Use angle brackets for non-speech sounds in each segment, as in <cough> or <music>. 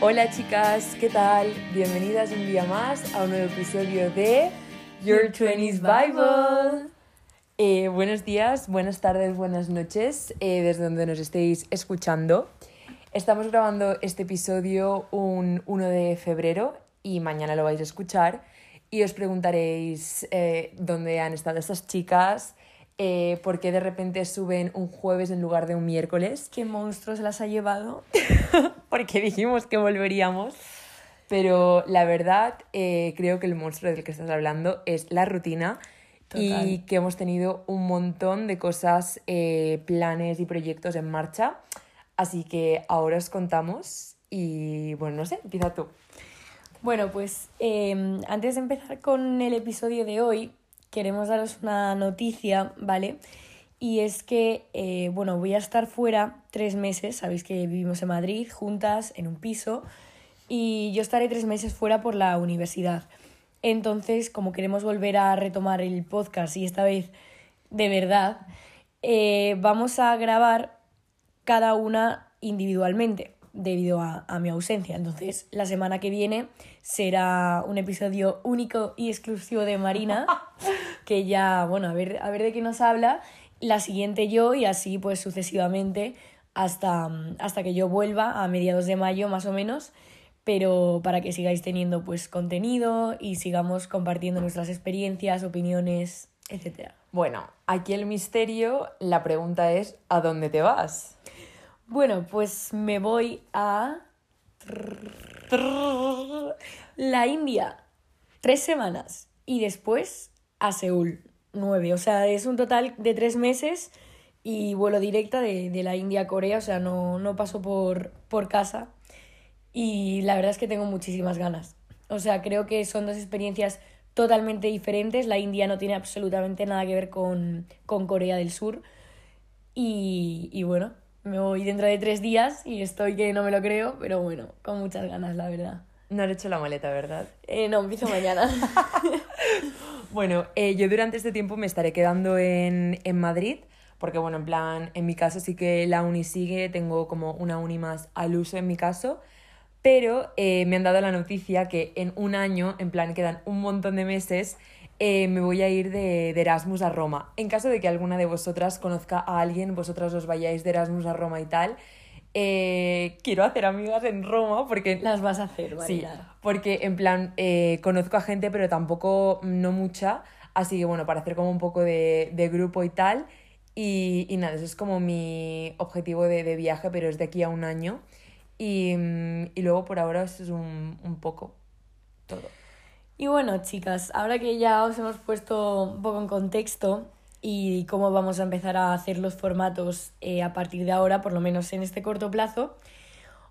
Hola chicas, ¿qué tal? Bienvenidas un día más a un nuevo episodio de Your 20s Bible. Eh, buenos días, buenas tardes, buenas noches, eh, desde donde nos estéis escuchando. Estamos grabando este episodio un 1 de febrero y mañana lo vais a escuchar y os preguntaréis eh, dónde han estado estas chicas, eh, por qué de repente suben un jueves en lugar de un miércoles. ¿Qué monstruo se las ha llevado? <laughs> porque dijimos que volveríamos. Pero la verdad, eh, creo que el monstruo del que estás hablando es la rutina Total. y que hemos tenido un montón de cosas, eh, planes y proyectos en marcha. Así que ahora os contamos y bueno, no sé, empieza tú. Bueno, pues eh, antes de empezar con el episodio de hoy, queremos daros una noticia, ¿vale? Y es que, eh, bueno, voy a estar fuera tres meses, sabéis que vivimos en Madrid juntas, en un piso, y yo estaré tres meses fuera por la universidad. Entonces, como queremos volver a retomar el podcast y esta vez de verdad, eh, vamos a grabar cada una individualmente debido a, a mi ausencia. Entonces, la semana que viene será un episodio único y exclusivo de Marina, <laughs> que ya, bueno, a ver, a ver de qué nos habla. La siguiente yo y así pues sucesivamente hasta, hasta que yo vuelva a mediados de mayo más o menos, pero para que sigáis teniendo pues contenido y sigamos compartiendo nuestras experiencias, opiniones, etcétera. Bueno, aquí el misterio, la pregunta es, ¿a dónde te vas? Bueno, pues me voy a la India tres semanas y después a Seúl nueve. O sea, es un total de tres meses y vuelo directa de, de la India a Corea. O sea, no, no paso por, por casa y la verdad es que tengo muchísimas ganas. O sea, creo que son dos experiencias totalmente diferentes. La India no tiene absolutamente nada que ver con, con Corea del Sur. Y, y bueno, me voy dentro de tres días y estoy que no me lo creo, pero bueno, con muchas ganas, la verdad. No has hecho la maleta, ¿verdad? Eh, no, empiezo mañana. <laughs> Bueno, eh, yo durante este tiempo me estaré quedando en, en Madrid, porque bueno, en plan, en mi caso sí que la uni sigue, tengo como una uni más al uso en mi caso, pero eh, me han dado la noticia que en un año, en plan, quedan un montón de meses, eh, me voy a ir de, de Erasmus a Roma. En caso de que alguna de vosotras conozca a alguien, vosotras os vayáis de Erasmus a Roma y tal, eh, quiero hacer amigas en Roma porque Las vas a hacer, Sí, Marina. porque en plan eh, conozco a gente, pero tampoco no mucha. Así que bueno, para hacer como un poco de, de grupo y tal. Y, y nada, eso es como mi objetivo de, de viaje, pero es de aquí a un año. Y, mm, y luego por ahora eso es un, un poco todo. Y bueno, chicas, ahora que ya os hemos puesto un poco en contexto y cómo vamos a empezar a hacer los formatos eh, a partir de ahora, por lo menos en este corto plazo,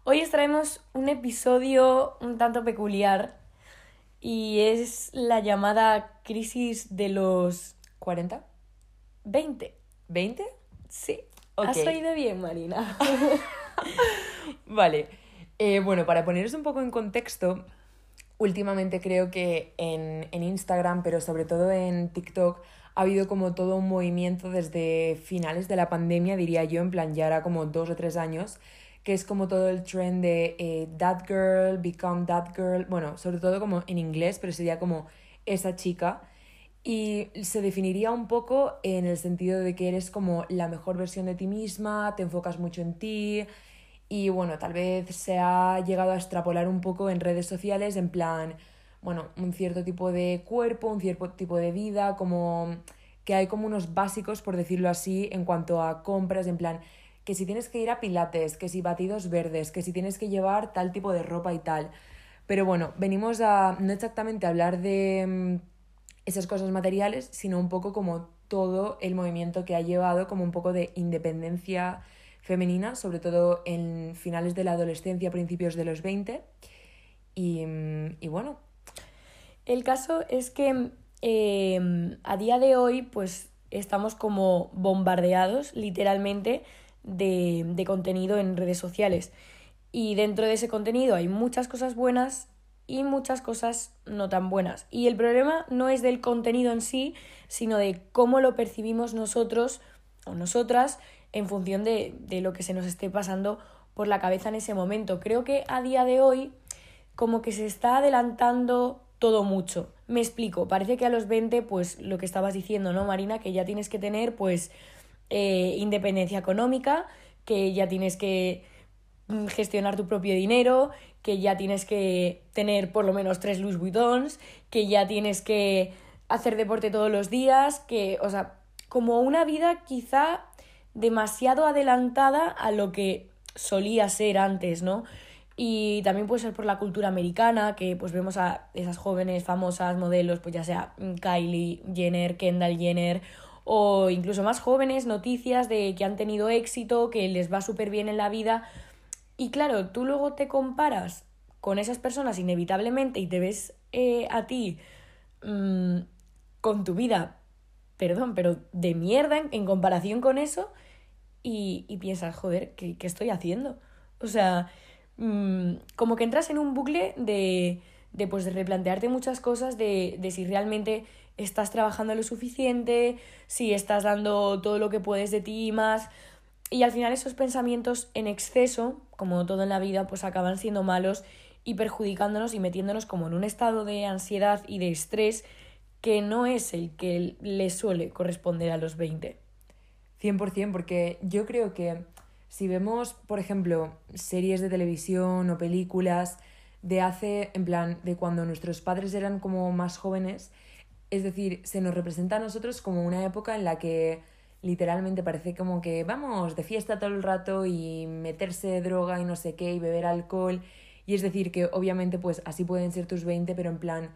hoy os traemos un episodio un tanto peculiar y es la llamada crisis de los ¿40? 20. ¿20? Sí, has oído bien, Marina. <laughs> Vale. Eh, bueno, para poneros un poco en contexto, últimamente creo que en, en Instagram, pero sobre todo en TikTok, ha habido como todo un movimiento desde finales de la pandemia, diría yo, en plan ya era como dos o tres años, que es como todo el trend de eh, that girl, become that girl, bueno, sobre todo como en inglés, pero sería como esa chica. Y se definiría un poco en el sentido de que eres como la mejor versión de ti misma, te enfocas mucho en ti y bueno, tal vez se ha llegado a extrapolar un poco en redes sociales en plan, bueno, un cierto tipo de cuerpo, un cierto tipo de vida, como que hay como unos básicos, por decirlo así, en cuanto a compras, en plan, que si tienes que ir a pilates, que si batidos verdes, que si tienes que llevar tal tipo de ropa y tal. Pero bueno, venimos a no exactamente hablar de mm, esas cosas materiales, sino un poco como todo el movimiento que ha llevado como un poco de independencia femenina, sobre todo en finales de la adolescencia, principios de los 20. Y, y bueno, El caso es que eh, a día de hoy, pues estamos como bombardeados, literalmente, de, de contenido en redes sociales. Y dentro de ese contenido hay muchas cosas buenas y muchas cosas no tan buenas. Y el problema no es del contenido en sí, sino de cómo lo percibimos nosotros o nosotras en función de, de lo que se nos esté pasando por la cabeza en ese momento. Creo que a día de hoy como que se está adelantando todo mucho. Me explico, parece que a los 20, pues lo que estabas diciendo, ¿no, Marina? Que ya tienes que tener, pues, eh, independencia económica, que ya tienes que mm, gestionar tu propio dinero, que ya tienes que tener por lo menos tres Louis Vuittons, que ya tienes que hacer deporte todos los días, que, o sea, como una vida quizá demasiado adelantada a lo que solía ser antes, ¿no? Y también puede ser por la cultura americana, que pues vemos a esas jóvenes famosas modelos, pues ya sea Kylie Jenner, Kendall Jenner, o incluso más jóvenes, noticias de que han tenido éxito, que les va súper bien en la vida. Y claro, tú luego te comparas con esas personas inevitablemente y te ves eh, a ti mm, con tu vida, perdón, pero de mierda en, comparación con eso y, piensas, joder, ¿qué, ¿qué estoy haciendo? O sea, Mm, como que entras en un bucle de, de, pues, de replantearte muchas cosas, de, de si realmente estás trabajando lo suficiente, si estás dando todo lo que puedes de ti y más. Y al final esos pensamientos en exceso, como todo en la vida, pues acaban siendo malos y perjudicándonos y metiéndonos como en un estado de ansiedad y de estrés que no es el que le suele corresponder a los 20. 100%, porque yo creo que si vemos, por ejemplo, series de televisión o películas de hace, en plan, de cuando nuestros padres eran como más jóvenes, es decir, se nos representa a nosotros como una época en la que literalmente parece como que vamos de fiesta todo el rato y meterse droga y no sé qué y beber alcohol. Y es decir, que obviamente pues así pueden ser tus 20, pero en plan,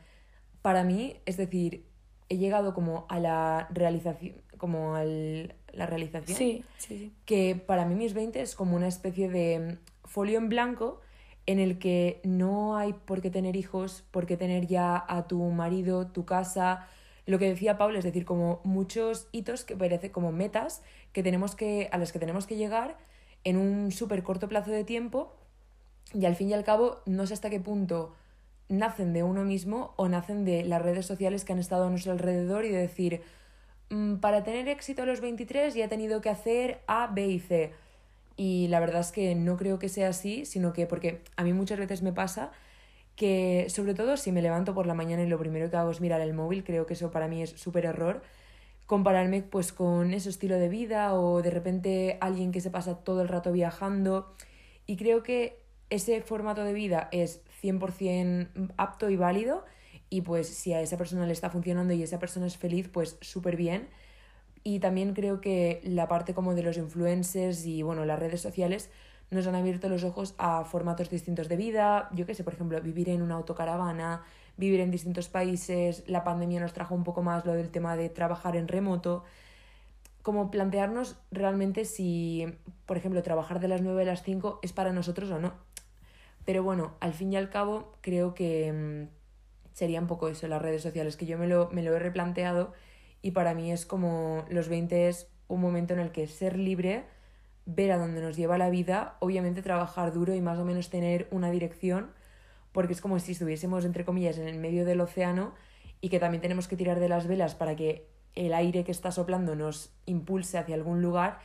para mí, es decir, he llegado como a la realización, como al, la realización. Sí, sí, sí. Que para mí mis 20 es como una especie de folio en blanco en el que no hay por qué tener hijos, por qué tener ya a tu marido, tu casa, lo que decía Paula, es decir, como muchos hitos que parece como metas que tenemos que, a las que tenemos que llegar en un súper corto plazo de tiempo y al fin y al cabo no sé hasta qué punto nacen de uno mismo o nacen de las redes sociales que han estado a nuestro alrededor y de decir, Mm, para tener éxito a los 23 ya he tenido que hacer A, B y C. Y la verdad es que no creo que sea así, sino que porque a mí muchas veces me pasa que, sobre todo si me levanto por la mañana y lo primero que hago es mirar el móvil, creo que eso para mí es súper error, compararme pues con ese estilo de vida o de repente alguien que se pasa todo el rato viajando. Y creo que ese formato de vida es 100% apto y válido y pues si a esa persona le está funcionando y esa persona es feliz, pues súper bien. Y también creo que la parte como de los influencers y bueno, las redes sociales nos han abierto los ojos a formatos distintos de vida. Yo qué sé, por ejemplo, vivir en una autocaravana, vivir en distintos países. La pandemia nos trajo un poco más lo del tema de trabajar en remoto. Como plantearnos realmente si, por ejemplo, trabajar de las 9 a las 5 es para nosotros o no. Pero bueno, al fin y al cabo, creo que mm, sería un poco eso, las redes sociales, que yo me lo, me lo he replanteado y para mí es como los 20 es un momento en el que ser libre, ver a dónde nos lleva la vida, obviamente trabajar duro y más o menos tener una dirección, porque es como si estuviésemos, entre comillas, en el medio del océano y que también tenemos que tirar de las velas para que el aire que está soplando nos impulse hacia algún lugar,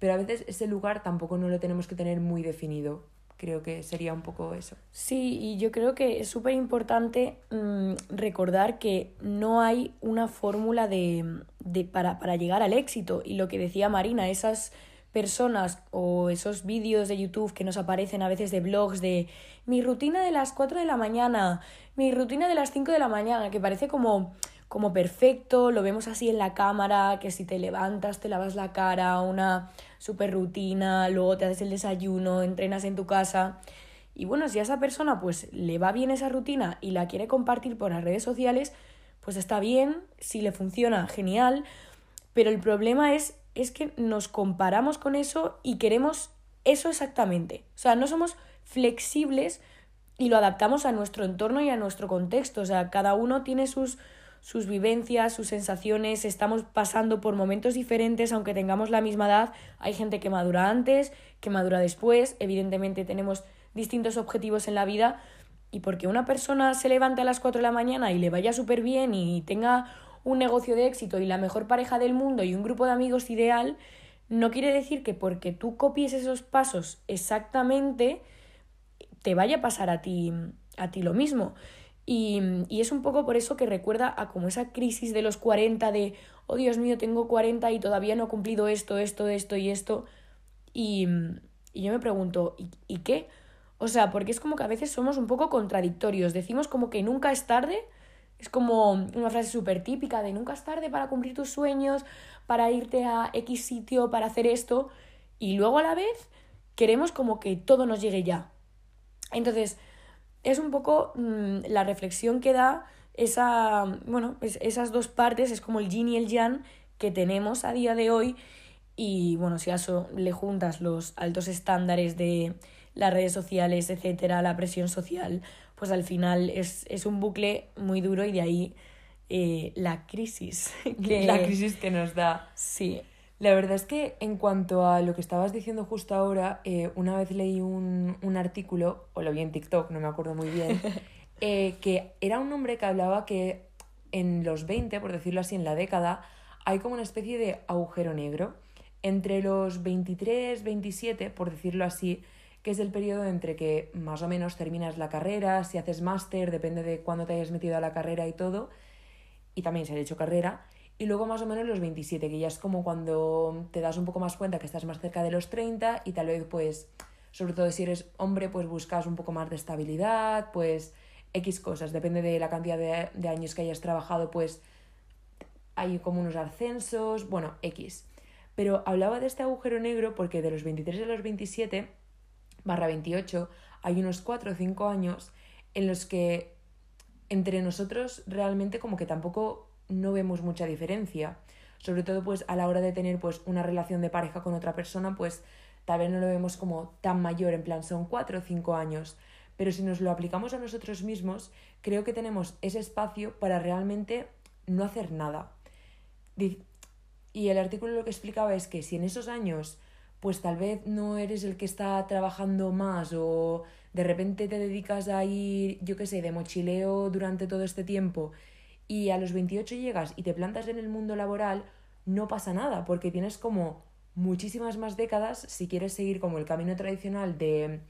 pero a veces ese lugar tampoco no lo tenemos que tener muy definido creo que sería un poco eso. Sí, y yo creo que es súper importante mm, recordar que no hay una fórmula de, de, para, para llegar al éxito. Y lo que decía Marina, esas personas o esos vídeos de YouTube que nos aparecen a veces de blogs de mi rutina de las 4 de la mañana, mi rutina de las 5 de la mañana, que parece como como perfecto, lo vemos así en la cámara, que si te levantas, te lavas la cara, una super rutina, luego te haces el desayuno, entrenas en tu casa. Y bueno, si a esa persona pues le va bien esa rutina y la quiere compartir por las redes sociales, pues está bien, si le funciona, genial. Pero el problema es, es que nos comparamos con eso y queremos eso exactamente. O sea, no somos flexibles y lo adaptamos a nuestro entorno y a nuestro contexto. O sea, cada uno tiene sus sus vivencias, sus sensaciones, estamos pasando por momentos diferentes, aunque tengamos la misma edad, hay gente que madura antes, que madura después, evidentemente tenemos distintos objetivos en la vida y porque una persona se levante a las 4 de la mañana y le vaya súper bien y tenga un negocio de éxito y la mejor pareja del mundo y un grupo de amigos ideal, no quiere decir que porque tú copies esos pasos exactamente te vaya a pasar a ti, a ti lo mismo. Y, y, es un poco por eso que recuerda a como esa crisis de los 40 de, oh Dios mío, tengo 40 y todavía no he cumplido esto, esto, esto y esto. Y, y yo me pregunto, ¿y, ¿y qué? O sea, porque es como que a veces somos un poco contradictorios. Decimos como que nunca es tarde. Es como una frase súper típica de nunca es tarde para cumplir tus sueños, para irte a X sitio, para hacer esto. Y luego a la vez queremos como que todo nos llegue ya. Entonces, es un poco mm, la reflexión que da esa, bueno, esas dos partes, es como el yin y el yang que tenemos a día de hoy y bueno, si a eso le juntas los altos estándares de las redes sociales, etcétera, la presión social, pues al final es, es un bucle muy duro y de ahí eh, la crisis. <laughs> Que... La crisis que nos da. Sí. La verdad es que en cuanto a lo que estabas diciendo justo ahora, eh, una vez leí un, un, artículo, o lo vi en TikTok, no me acuerdo muy bien, <laughs> eh, que era un hombre que hablaba que en los 20, por decirlo así, en la década, hay como una especie de agujero negro. Entre los 23, 27, por decirlo así, que es el periodo entre que más o menos terminas la carrera, si haces máster, depende de cuándo te hayas metido a la carrera y todo, y también si has hecho carrera, y luego más o menos los 27, que ya es como cuando te das un poco más cuenta que estás más cerca de los 30 y tal vez pues, sobre todo si eres hombre, pues buscas un poco más de estabilidad, pues X cosas, depende de la cantidad de, años que hayas trabajado, pues hay como unos ascensos, bueno, X. Pero hablaba de este agujero negro porque de los 23 a los 27, barra 28, hay unos 4 o 5 años en los que entre nosotros realmente como que tampoco no vemos mucha diferencia. Sobre todo pues a la hora de tener pues una relación de pareja con otra persona, pues tal vez no lo vemos como tan mayor, en plan son cuatro o cinco años. Pero si nos lo aplicamos a nosotros mismos, creo que tenemos ese espacio para realmente no hacer nada. Y el artículo lo que explicaba es que si en esos años pues tal vez no eres el que está trabajando más o de repente te dedicas a ir, yo qué sé, de mochileo durante todo este tiempo y a los 28 llegas y te plantas en el mundo laboral, no pasa nada, porque tienes como muchísimas más décadas si quieres seguir como el camino tradicional de,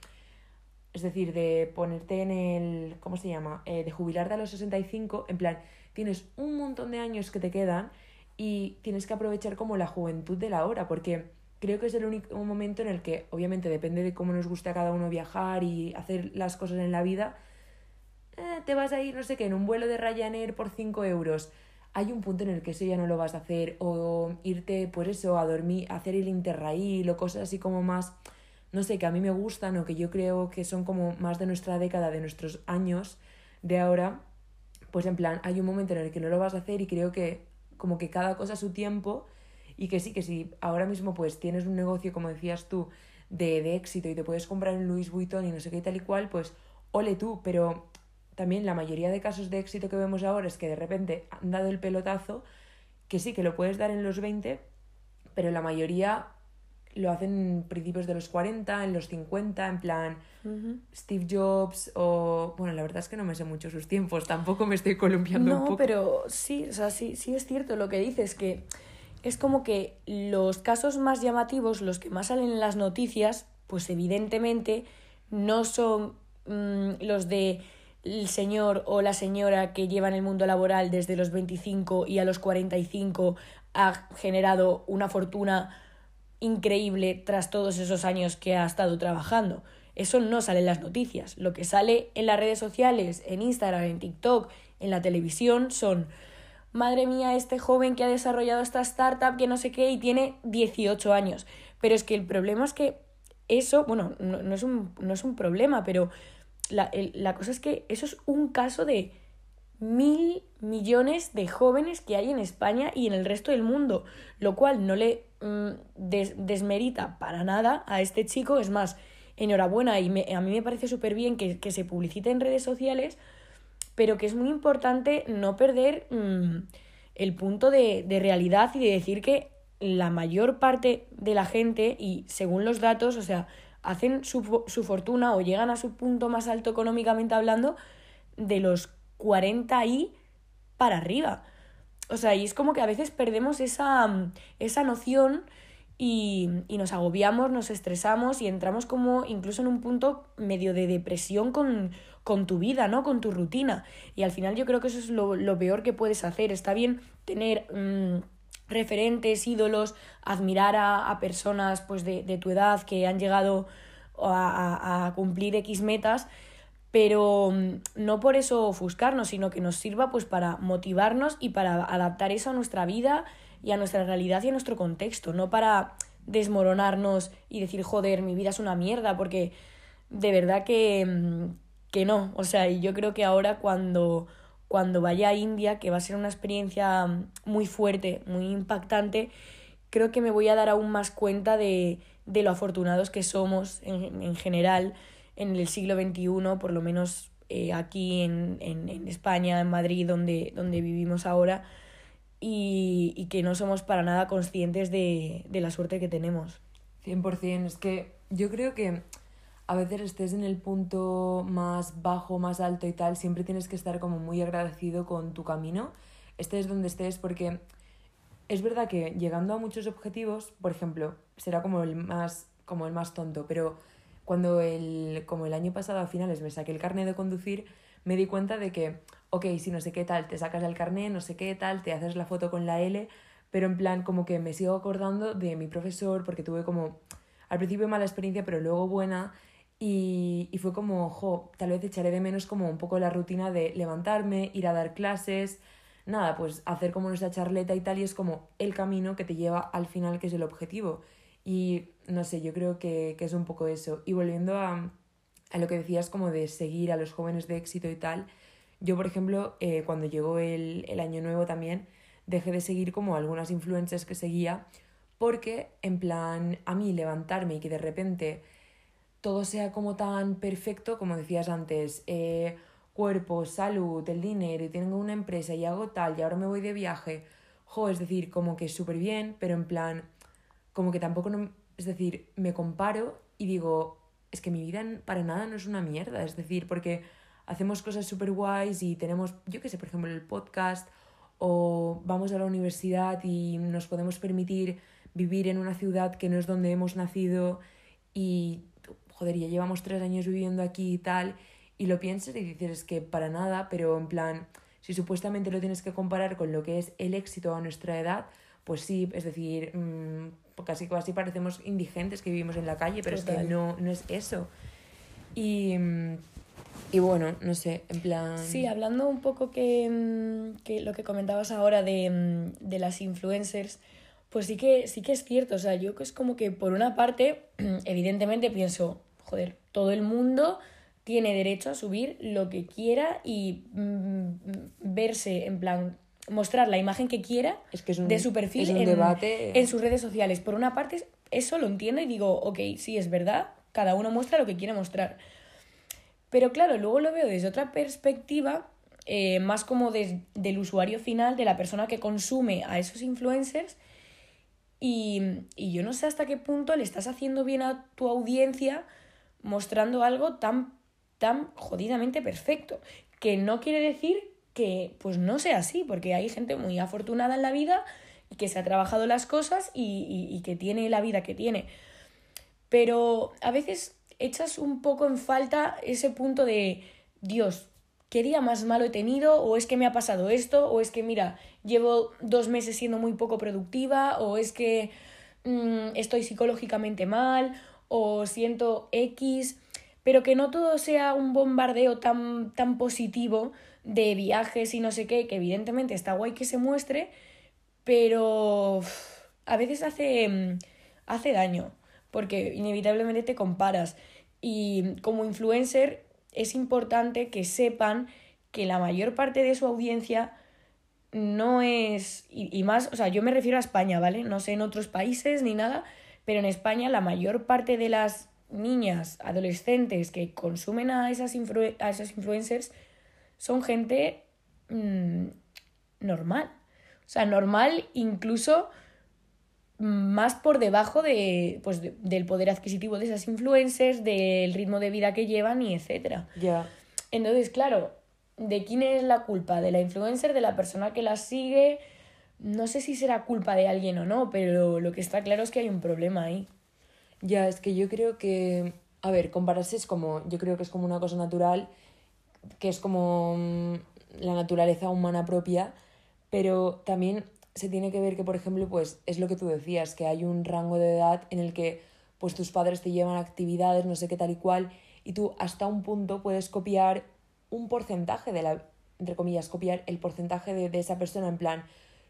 es decir, de ponerte en el, ¿cómo se llama? Eh, de jubilarte a los 65, en plan, tienes un montón de años que te quedan y tienes que aprovechar como la juventud de la hora, porque creo que es el único momento en el que, obviamente, depende de cómo nos guste a cada uno viajar y hacer las cosas en la vida, eh, te vas a ir, no sé qué, en un vuelo de Ryanair por 5 euros. Hay un punto en el que eso ya no lo vas a hacer, o irte, por eso, a dormir, a hacer el interrail o cosas así como más, no sé, que a mí me gustan o que yo creo que son como más de nuestra década, de nuestros años de ahora, pues en plan, hay un momento en el que no lo vas a hacer y creo que como que cada cosa a su tiempo y que sí, que si ahora mismo pues tienes un negocio, como decías tú, de, de éxito y te puedes comprar en Louis Vuitton y no sé qué tal y cual, pues ole tú, pero también la mayoría de casos de éxito que vemos ahora es que de repente han dado el pelotazo, que sí, que lo puedes dar en los 20, pero la mayoría lo hacen en principios de los 40, en los 50, en plan Steve Jobs o... Bueno, la verdad es que no me sé mucho sus tiempos, tampoco me estoy columpiando un poco. No, pero sí, o sea, sí, sí es cierto lo que dices, que es como que los casos más llamativos, los que más salen en las noticias, pues evidentemente no son mm, los de el señor o la señora que lleva en el mundo laboral desde los 25 y a los 45 ha generado una fortuna increíble tras todos esos años que ha estado trabajando. Eso no sale en las noticias. Lo que sale en las redes sociales, en Instagram, en TikTok, en la televisión, son, madre mía, este joven que ha desarrollado esta startup que no sé qué y tiene 18 años. Pero es que el problema es que eso, bueno, no, es, un, no es un problema, pero la, la cosa es que eso es un caso de mil millones de jóvenes que hay en España y en el resto del mundo, lo cual no le mm, desmerita para nada a este chico, es más, enhorabuena y a mí me parece súper bien que, que, se publicite en redes sociales, pero que es muy importante no perder mm, el punto de, de realidad y de decir que la mayor parte de la gente, y según los datos, o sea, hacen su, su fortuna o llegan a su punto más alto económicamente hablando de los 40 y para arriba. O sea, y es como que a veces perdemos esa, esa noción y, y, nos agobiamos, nos estresamos y entramos como incluso en un punto medio de depresión con, con tu vida, ¿no? Con tu rutina. Y al final yo creo que eso es lo, lo peor que puedes hacer. Está bien tener mm, referentes, ídolos, admirar a, a personas pues, de, de, tu edad que han llegado a, a, cumplir X metas, pero mm, no por eso ofuscarnos, sino que nos sirva pues para motivarnos y para adaptar eso a nuestra vida y a nuestra realidad y a nuestro contexto, no para desmoronarnos y decir, joder, mi vida es una mierda, porque de verdad que, mm, que no. O sea, y yo creo que ahora cuando, cuando vaya a India, que va a ser una experiencia muy fuerte, muy impactante, creo que me voy a dar aún más cuenta de, de lo afortunados que somos en, en, general en el siglo XXI, por lo menos eh, aquí en, en, en, España, en Madrid, donde, donde vivimos ahora y, y que no somos para nada conscientes de, de la suerte que tenemos. 100%, es que yo creo que a veces estés en el punto más bajo, más alto y tal, siempre tienes que estar como muy agradecido con tu camino, estés donde estés, porque es verdad que llegando a muchos objetivos, por ejemplo, será como el más, como el más tonto, pero cuando el, como el año pasado a finales me saqué el carnet de conducir, me di cuenta de que ok, si no sé qué tal, te sacas el carnet, no sé qué tal, te haces la foto con la L, pero en plan como que me sigo acordando de mi profesor porque tuve como al principio mala experiencia, pero luego buena. Y, y fue como, jo, tal vez echaré de menos como un poco la rutina de levantarme, ir a dar clases, nada, pues hacer como nuestra charleta y tal, y es como el camino que te lleva al final, que es el objetivo. Y no sé, yo creo que, que es un poco eso. Y volviendo a, a lo que decías como de seguir a los jóvenes de éxito y tal, yo, por ejemplo, eh, cuando llegó el, el año nuevo también, dejé de seguir como algunas influencers que seguía, porque en plan, a mí levantarme y que de repente todo sea como tan perfecto, como decías antes, eh, cuerpo, salud, el dinero, y tengo una empresa y hago tal, y ahora me voy de viaje, es decir, como que súper bien, pero en plan, como que tampoco, no, es decir, me comparo y digo, es que mi vida para nada no es una mierda, es decir, porque hacemos cosas súper guays y tenemos, yo qué sé, por ejemplo, el podcast o vamos a la universidad y nos podemos permitir vivir en una ciudad que no es donde hemos nacido y, joder, ya llevamos tres años viviendo aquí y tal, y lo piensas y dices es que para nada, pero en plan, si supuestamente lo tienes que comparar con lo que es el éxito a nuestra edad, pues sí, es decir, mmm, casi casi parecemos indigentes que vivimos en la calle, pero Total. es que no, no es eso. Y... Mm, y bueno, no sé, en plan... Sí, hablando un poco que, mm, que lo que comentabas ahora de, mm, de, las influencers, pues sí que, sí que es cierto, o sea, yo es como que por una parte, <clears throat> evidentemente pienso, joder, todo el mundo tiene derecho a subir lo que quiera y mm, verse, en plan, mostrar la imagen que quiera es que es un, de su perfil debate... en sus redes sociales. Por una parte, eso lo entiendo y digo, ok, sí, es verdad, cada uno muestra lo que quiere mostrar pero claro, luego lo veo desde otra perspectiva, eh, más como de, del usuario final, de la persona que consume a esos influencers. Y, y yo no sé hasta qué punto le estás haciendo bien a tu audiencia mostrando algo tan, tan jodidamente perfecto. Que no quiere decir que pues no sea así, porque hay gente muy afortunada en la vida y que se ha trabajado las cosas y, y, que tiene la vida que tiene. Pero a veces echas un poco en falta ese punto de, Dios, ¿qué día más malo he tenido? ¿O es que me ha pasado esto? ¿O es que, mira, llevo dos meses siendo muy poco productiva? ¿O es que mmm, estoy psicológicamente mal? ¿O siento X? Pero que no todo sea un bombardeo tan, tan positivo de viajes y no sé qué, que evidentemente está guay que se muestre, pero a veces hace, hace daño porque inevitablemente te comparas. Y como influencer es importante que sepan que la mayor parte de su audiencia no es, y, y, más, o sea, yo me refiero a España, ¿vale? No sé en otros países ni nada, pero en España la mayor parte de las niñas, adolescentes que consumen a esas, influ a esas influencers son gente mmm, normal. O sea, normal incluso más por debajo de, pues, de, del poder adquisitivo de esas influencers, del ritmo de vida que llevan y etcétera. Ya. Yeah. Entonces, claro, ¿de quién es la culpa? ¿De la influencer, de la persona que las sigue? No sé si será culpa de alguien o no, pero lo que está claro es que hay un problema ahí. Ya, es que yo creo que, a ver, compararse es como, yo creo que es como una cosa natural, que es como mm, la naturaleza humana propia, pero también se tiene que ver que, por ejemplo, pues es lo que tú decías, que hay un rango de edad en el que pues tus padres te llevan actividades, no sé qué tal y cual, y tú hasta un punto puedes copiar un porcentaje de la, entre comillas, copiar el porcentaje de, de esa persona en plan,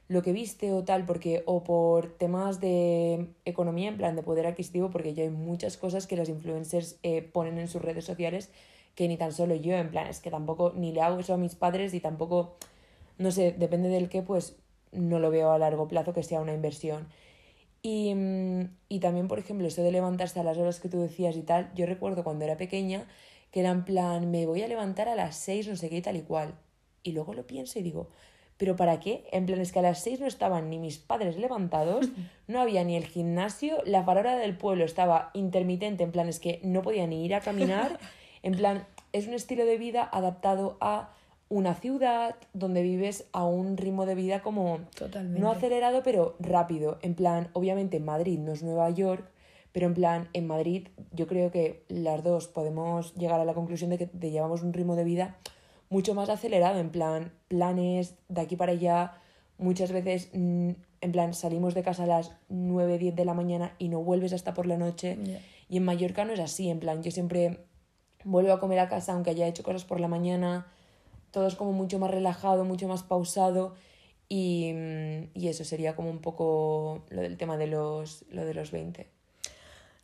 lo que viste o tal, porque o por temas de economía, en plan de poder adquisitivo, porque ya hay muchas cosas que los influencers eh, ponen en sus redes sociales que ni tan solo yo, en plan, es que tampoco ni le hago eso a mis padres y tampoco, no sé, depende del qué, pues no lo veo a largo plazo que sea una inversión. Y, mm, y también, por ejemplo, eso de levantarse a las horas que tú decías y tal, yo recuerdo cuando era pequeña que era en plan, me voy a levantar a las seis, no sé qué tal y cual. Y luego lo pienso y digo, ¿Pero para qué? En plan, es que a las seis no estaban ni mis padres levantados, <laughs> no había ni el gimnasio, la farola del pueblo estaba intermitente, en plan, es que no podía ni ir a caminar. <laughs> En plan, es un estilo de vida adaptado a una ciudad donde vives a un ritmo de vida como Totalmente. no acelerado, pero rápido. En plan, obviamente Madrid no es Nueva York, pero en plan, en Madrid yo creo que las dos podemos llegar a la conclusión de que llevamos un ritmo de vida mucho más acelerado, en plan, planes de aquí para allá, muchas veces, mm, en plan, salimos de casa a las 9, 10 de la mañana y no vuelves hasta por la noche. Y en Mallorca no es así, en plan, yo siempre vuelvo a comer a casa aunque haya hecho cosas por la mañana, todo es como mucho más relajado, mucho más pausado. Y, mm, y eso sería como un poco lo del tema de los, lo de los 20.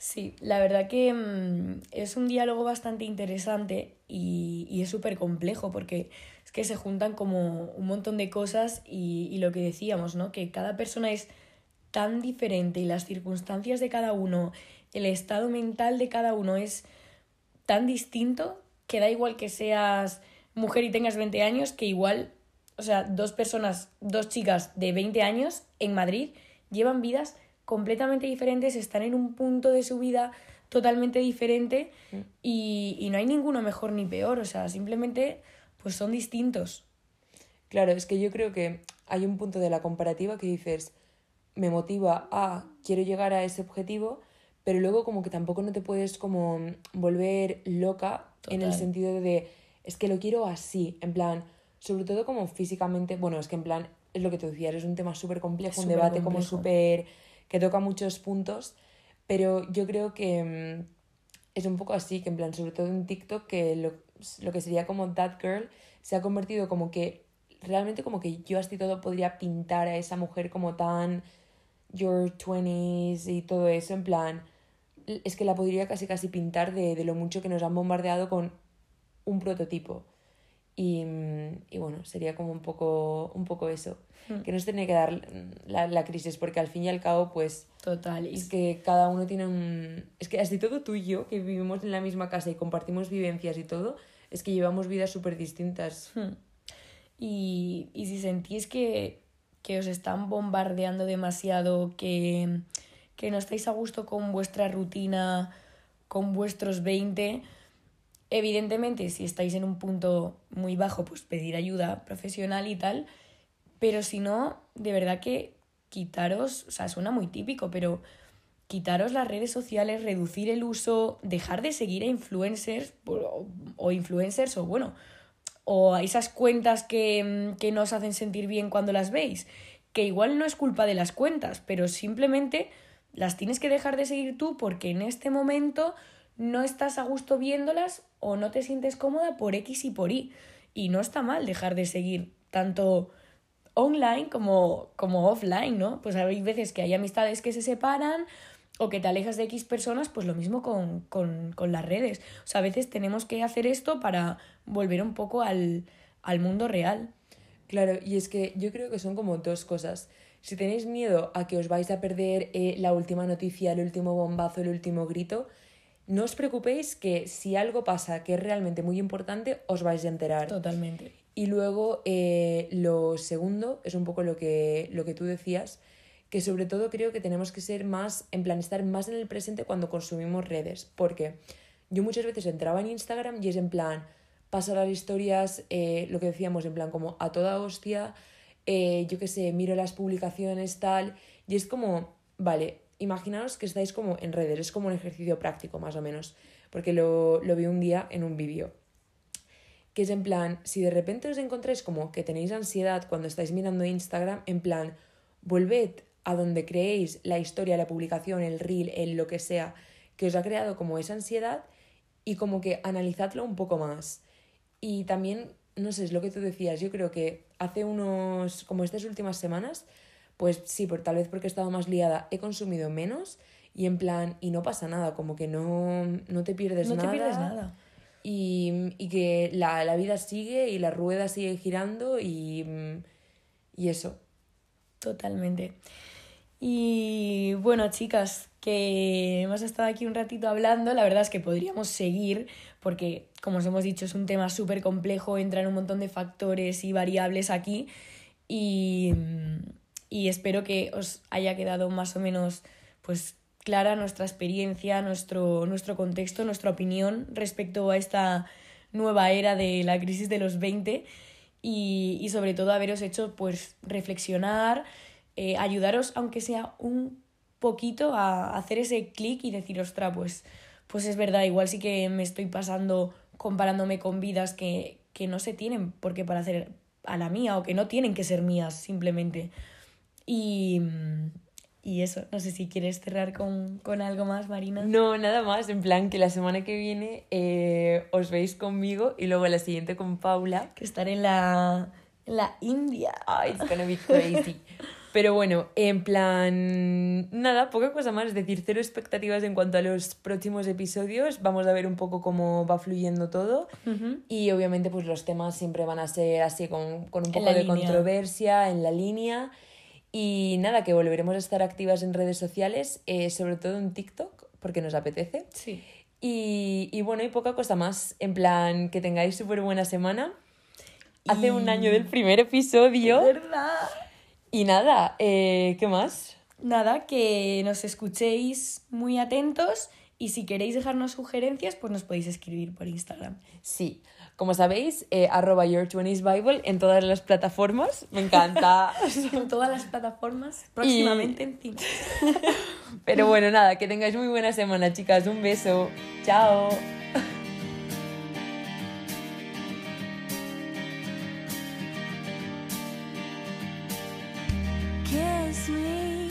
Sí, la verdad que mm, es un diálogo bastante interesante y, y es súper complejo porque es que se juntan como un montón de cosas y, y lo que decíamos, ¿no? Que cada persona es tan diferente y las circunstancias de cada uno, el estado mental de cada uno es tan distinto que da igual que seas mujer y tengas 20 años, que igual, o sea, dos personas, dos chicas de 20 años en Madrid llevan vidas completamente diferentes, están en un punto de su vida totalmente diferente Mm. y, y no hay ninguno mejor ni peor, o sea, simplemente pues son distintos. Claro, es que yo creo que hay un punto de la comparativa que dices, me motiva a, quiero llegar a ese objetivo, pero luego como que tampoco no te puedes como volver loca en el sentido de, es que lo quiero así, en plan, sobre todo como físicamente, bueno, es que en plan, es lo que te decías, es un tema súper complejo, un debate como súper, que toca muchos puntos, pero yo creo que mm, es un poco así, que en plan, sobre todo en TikTok, que lo, lo que sería como That Girl se ha convertido como que realmente como que yo así todo podría pintar a esa mujer como tan your 20s y todo eso, en plan, es que la podría casi casi pintar de, de lo mucho que nos han bombardeado con un prototipo. Y, mm, y bueno, sería como un poco, un poco eso, Hmm. que nos tiene que dar la, la crisis, porque al fin y al cabo, pues Total. Es que cada uno tiene un... Es que así todo tú y yo, que vivimos en la misma casa y compartimos vivencias y todo, es que llevamos vidas súper distintas. Hmm. Y, y si sentís que, que os están bombardeando demasiado, que, que no estáis a gusto con vuestra rutina, con vuestros 20, evidentemente si estáis en un punto muy bajo, pues pedir ayuda profesional y tal, pero si no, de verdad que quitaros, o sea, suena muy típico, pero quitaros las redes sociales, reducir el uso, dejar de seguir a influencers o, influencers o bueno, o a esas cuentas que, mm, que no os hacen sentir bien cuando las veis, que igual no es culpa de las cuentas, pero simplemente las tienes que dejar de seguir tú porque en este momento no estás a gusto viéndolas o no te sientes cómoda por X y por Y. Y no está mal dejar de seguir tanto online como, como offline, ¿no? Pues hay veces que hay amistades que se separan o que te alejas de X personas, pues lo mismo con, con, con las redes. O sea, a veces tenemos que hacer esto para volver un poco al, al mundo real. Claro, y es que yo creo que son como dos cosas. Si tenéis miedo a que os vais a perder eh, la última noticia, el último bombazo, el último grito, no os preocupéis que si algo pasa que es realmente muy importante, os vais a enterar. Totalmente. Y luego eh, lo segundo es un poco lo que, lo que tú decías, que sobre todo creo que tenemos que ser más, en plan, estar más en el presente cuando consumimos redes. Porque yo muchas veces entraba en Instagram y es en plan, pasar las historias, eh, lo que decíamos, en plan, como a toda hostia, eh, yo qué sé, miro las publicaciones, tal, y es como, vale, imaginaos que estáis como en redes, es como un ejercicio práctico más o menos, porque lo, lo vi un día en un vídeo, que es en plan, si de repente os encontráis como que tenéis ansiedad cuando estáis mirando Instagram, en plan, volved a donde creéis la historia, la publicación, el reel, el lo que sea, que os ha creado como esa ansiedad y como que analizadlo un poco más. Y también, no sé, es lo que tú decías, yo creo que hace unos, como estas últimas semanas, pues sí, por, tal vez porque he estado más liada, he consumido menos y en plan, y no pasa nada, como que no, no te pierdes No nada. te pierdes nada. Y, y que la, la vida sigue y la rueda sigue girando y, y eso. Totalmente. Y bueno, chicas, que hemos estado aquí un ratito hablando, la verdad es que podríamos seguir porque, como os hemos dicho, es un tema súper complejo, entran un montón de factores y variables aquí y, y espero que os haya quedado más o menos pues clara nuestra experiencia, nuestro, nuestro contexto, nuestra opinión respecto a esta nueva era de la crisis de los 20 y, y sobre todo haberos hecho pues reflexionar, eh, ayudaros aunque sea un poquito a hacer ese clic y decir, ostra, pues, pues es verdad, igual sí que me estoy pasando comparándome con vidas que, que no se tienen por qué para hacer a la mía o que no tienen que ser mías simplemente. Y, y eso, no sé si quieres cerrar con, con algo más, Marina. No, nada más, en plan que la semana que viene eh, os veis conmigo y luego la siguiente con Paula. Que estar en la, en la India. Ay, it's gonna be crazy. <laughs> Pero bueno, en plan, nada, poca cosa más, es decir, cero expectativas en cuanto a los próximos episodios, vamos a ver un poco cómo va fluyendo todo y obviamente pues los temas siempre van a ser así con, con un poco de línea. controversia, en la línea y nada, que volveremos a estar activas en redes sociales, eh, sobre todo en TikTok, porque nos apetece. Sí. Y, y bueno, y poca cosa más, en plan, que tengáis súper buena semana. Hace un año del primer episodio. ¿Verdad? Y nada, eh, ¿qué más? Nada, que nos escuchéis muy atentos y si queréis dejarnos sugerencias, pues nos podéis escribir por Instagram. Sí, como sabéis, eh, arroba your 20s Bible en todas las plataformas. Me encanta. <laughs> en todas las plataformas, próximamente en cine. <laughs> Pero bueno, nada, que tengáis muy buena semana, chicas. Un beso. Chao. Kiss me